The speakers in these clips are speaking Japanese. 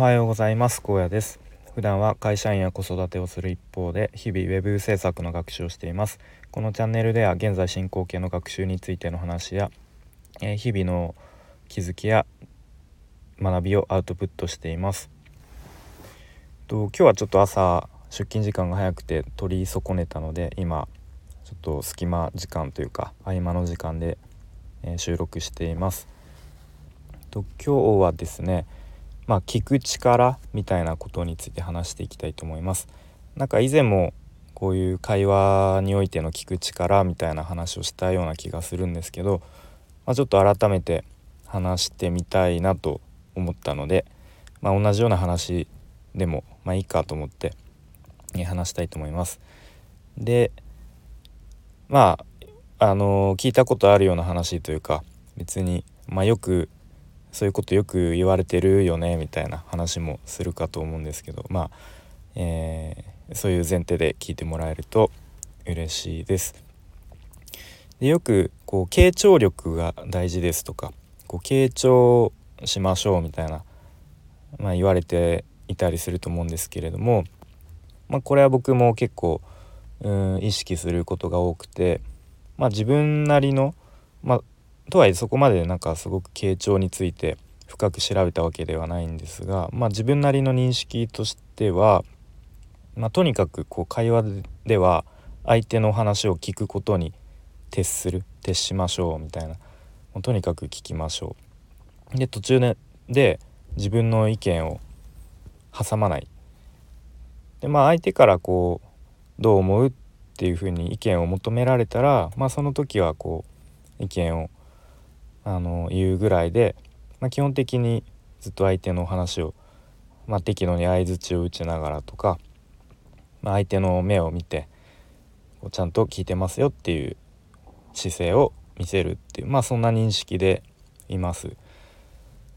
はようございます。高野です。普段は会社員や子育てをする一方で日々ウェブ制作の学習をしています。このチャンネルでは現在進行形の学習についての話や、えー、日々の気づきや学びをアウトプットしています。と今日はちょっと朝出勤時間が早くて取り損ねたので今ちょっと隙間時間というか合間の時間で、えー、収録しています。と今日はですねまあ、聞く力みたいなことについて話していきたいと思います。なんか以前もこういう会話においての聞く力みたいな話をしたような気がするんですけど、まあ、ちょっと改めて話してみたいなと思ったので、まあ、同じような話でもまあいいかと思って話したいと思います。でまああの聞いたことあるような話というか別に、まあ、よくそういうことよく言われてるよねみたいな話もするかと思うんですけどまあ、えー、そういう前提で聞いてもらえると嬉しいです。でよくこう傾聴力が大事ですとかこう傾聴しましょうみたいな、まあ、言われていたりすると思うんですけれども、まあ、これは僕も結構うん意識することが多くて、まあ、自分なりの、まあ、とはいえそこまでなんかすごく傾聴について深く調べたわけではないんですが、まあ、自分なりの認識としては、まあ、とにかくこう会話では相手の話を聞くことに徹する徹しましょうみたいなもうとにかく聞きましょう。で途中でで自分の意見を挟まない。でまあ相手からこうどう思うっていうふうに意見を求められたら、まあ、その時はこう意見をあの言うぐらいで、まあ、基本的にずっと相手の話を、まあ、適度に相づちを打ちながらとか、まあ、相手の目を見てちゃんと聞いてますよっていう姿勢を見せるっていうまあそんな認識でいます。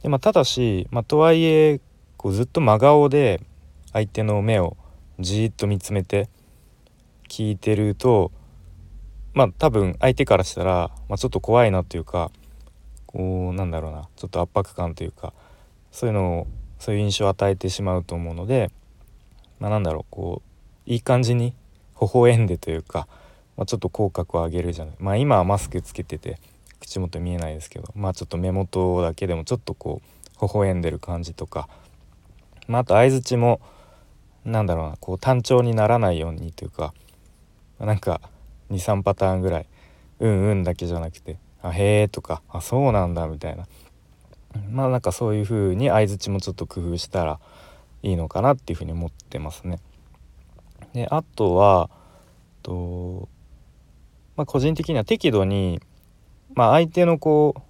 でまあ、ただし、まあ、とはいえこうずっと真顔で相手の目をじーっと見つめて聞いてるとまあ多分相手からしたら、まあ、ちょっと怖いなというかこうなんだろうなちょっと圧迫感というかそういうのをそういう印象を与えてしまうと思うので、まあ、なんだろうこういい感じに微笑んでというか、まあ、ちょっと口角を上げるじゃない。まあ今はマスクつけてて口元見えないですけどまあちょっと目元だけでもちょっとこう微笑んでる感じとか、まあ、あと相づちもなんだろうなこう単調にならないようにというかなんか23パターンぐらい「うんうん」だけじゃなくてあへえとかあそうなんだみたいなまあなんかそういう風に相づちもちょっと工夫したらいいのかなっていう風に思ってますね。であとはと、まあ、個人的には適度に、まあ、相手のこう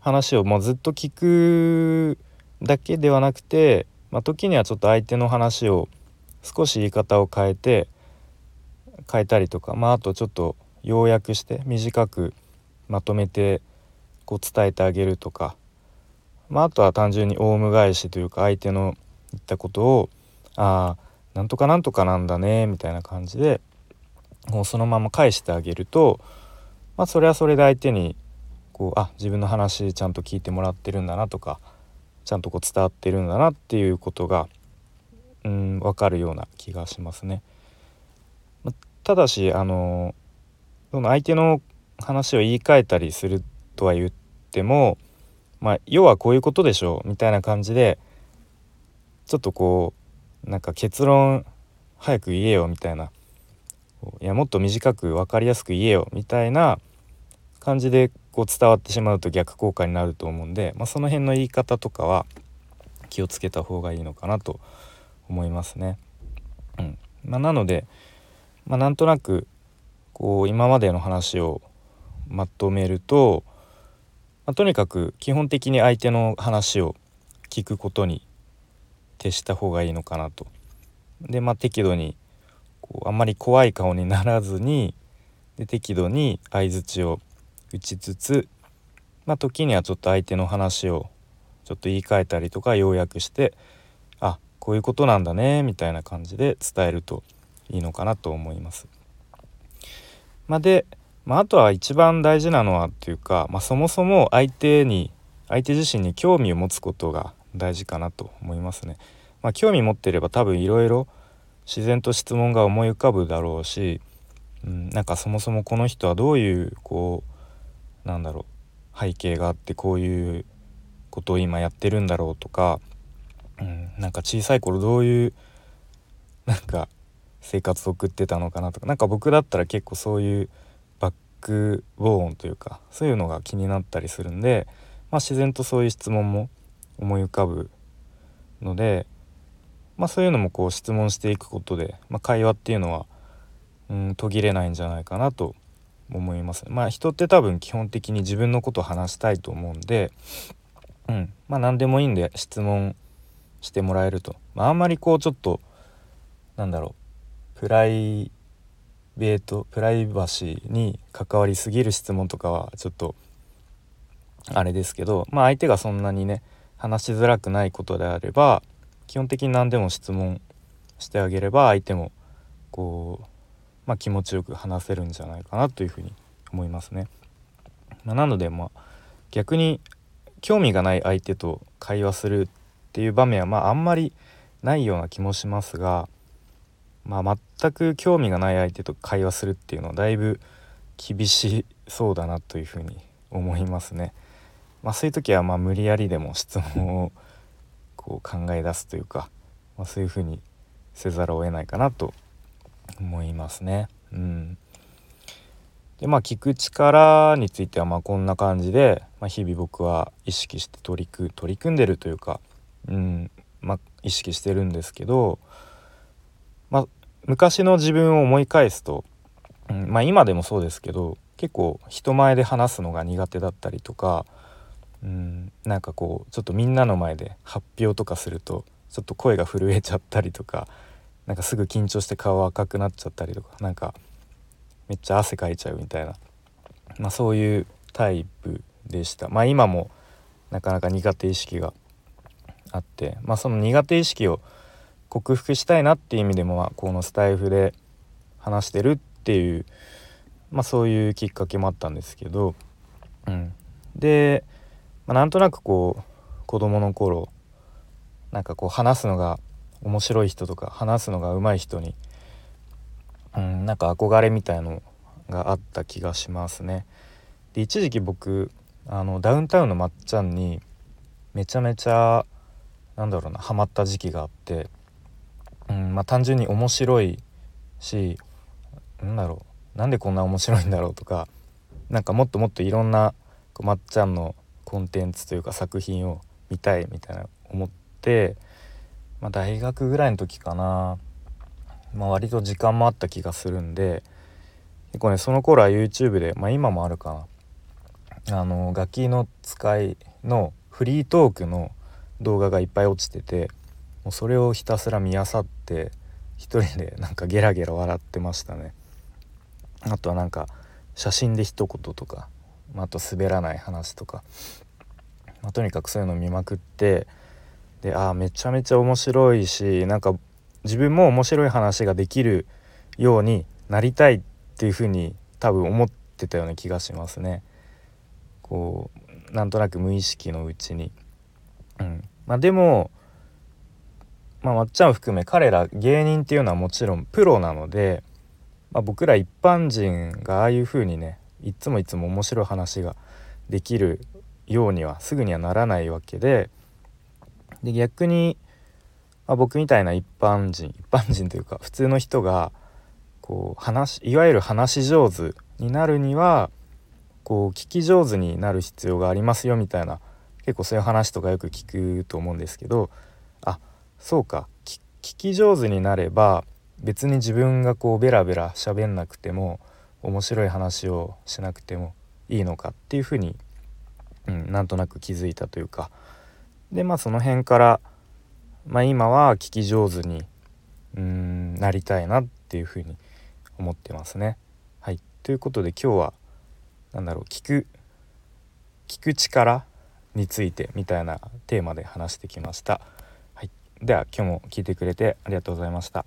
話をもうずっと聞くだけではなくて、まあ、時にはちょっと相手の話を少し言い方を変えて変えたりとか、まあ、あとちょっと要約して短くまとめてこう伝えてあげるとか、まあ、あとは単純にオウム返しというか相手の言ったことを「ああなんとかなんとかなんだね」みたいな感じでもうそのまま返してあげると、まあ、それはそれで相手にこうあ自分の話ちゃんと聞いてもらってるんだなとかちゃんとこう伝わってるんだなっていうことがうん分かるような気がしますね。ただしあのその相手の話を言い換えたりするとは言ってもまあ要はこういうことでしょうみたいな感じでちょっとこうなんか結論早く言えよみたいないやもっと短く分かりやすく言えよみたいな感じでこう伝わってしまうと逆効果になると思うんで、まあ、その辺の言い方とかは気をつけた方がいいのかなと思いますね。うんまあ、なので、まあ、なんとなくこう今までの話をまとめると、まあ、とにかく基本的に相手の話を聞くことに徹した方がいいのかなと。でまあ適度にこうあんまり怖い顔にならずにで適度に相づちを打ちつつ、まあ、時にはちょっと相手の話をちょっと言い換えたりとか要約してあこういうことなんだねみたいな感じで伝えるといいのかなと思います。まあ、でまあ、あとは一番大事なのはっていうか、まあ、そもそも相手に相手自身に興味を持つことが大事かなと思いますね。まあ、興味持ってれば多分いろいろ自然と質問が思い浮かぶだろうし、うん、なんかそもそもこの人はどういうこうなんだろう背景があってこういうことを今やってるんだろうとか、うん、なんか小さい頃どういうなんか生活を送ってたのかなとか何か僕だったら結構そういうックボーンというかそういうのが気になったりするんで、まあ、自然とそういう質問も思い浮かぶので、まあ、そういうのもこう質問していくことで、まあ、会話っていうのは、うん、途切れないんじゃないかなと思います。まあ人って多分基本的に自分のことを話したいと思うんで、うんまあ、何でもいいんで質問してもらえると、まあ、あんまりこうちょっとなんだろうプライベートプライバシーに関わりすぎる質問とかはちょっとあれですけどまあ相手がそんなにね話しづらくないことであれば基本的に何でも質問してあげれば相手もこう、まあ、気持ちよく話せるんじゃないかなというふうに思いますね。まあ、なのでまあ逆に興味がない相手と会話するっていう場面はまああんまりないような気もしますが、まあ、全く興味がない相手と会話するっていうのはだいぶ厳しそうだなというふうに思いますね。まあ、そういう時はまあ無理やりでも質問をこう考え出すというか、まあ、そういうふうにせざるを得ないかなと思いますね。うん、でまあ聞く力についてはまあこんな感じで、まあ、日々僕は意識して取り組取り組んでるというか、うんまあ、意識してるんですけど、昔の自分を思い返すと、うんまあ、今でもそうですけど結構人前で話すのが苦手だったりとかうんなんかこうちょっとみんなの前で発表とかするとちょっと声が震えちゃったりとかなんかすぐ緊張して顔赤くなっちゃったりとかなんかめっちゃ汗かいちゃうみたいな、まあ、そういうタイプでした。まあ今もなかなか苦手意識があってまあその苦手意識を克服したいなっていう意味でも、ま、このスタイフで話してるっていう、まあ、そういうきっかけもあったんですけど、うん、でまあ、なんとなくこう子供の頃なんかこう話すのが面白い人とか話すのが上手い人に、うん、なんか憧れみたいのがあった気がしますね。で一時期僕あのダウンタウンのまっちゃんにめちゃめちゃなんだろうなハマった時期があって、うんまあ、単純に面白いしなんだろうなんでこんな面白いんだろうとかなんかもっともっといろんなまっちゃんのコンテンツというか作品を見たいみたいな思って、まあ、大学ぐらいの時かな、まあ、割と時間もあった気がするんで結構ねその頃は YouTube で、まあ、今もあるかな。あのガキの使いのフリートークの動画がいっぱい落ちててもうそれをひたすら見漁って一人でなんかゲラゲラ笑ってましたね。あとはなんか写真で一言とかあと滑らない話とか、まあ、とにかくそういうのを見まくってでああめちゃめちゃ面白いしなんか自分も面白い話ができるようになりたいっていうふうに多分思ってたような気がしますね。こうなんとなく無意識のうちに。うんまあ、でも、まあ、まっちゃんを含め彼ら芸人っていうのはもちろんプロなので、まあ、僕ら一般人がああいうふうにねいつもいつも面白い話ができるようにはすぐにはならないわけでで逆に、まあ、僕みたいな一般人一般人というか普通の人がこう話いわゆる話し上手になるにはこう聞き上手になる必要がありますよみたいな結構そういう話とかよく聞くと思うんですけどそうか聞き上手になれば別に自分がこうベラベラ喋んなくても面白い話をしなくてもいいのかっていうふうに、うん、なんとなく気づいたというかでまあその辺から、まあ、今は聞き上手にうんなりたいなっていうふうに思ってますね。はい、ということで今日は何だろう聞く聞く力についてみたいなテーマで話してきました。では今日も聞いてくれてありがとうございました。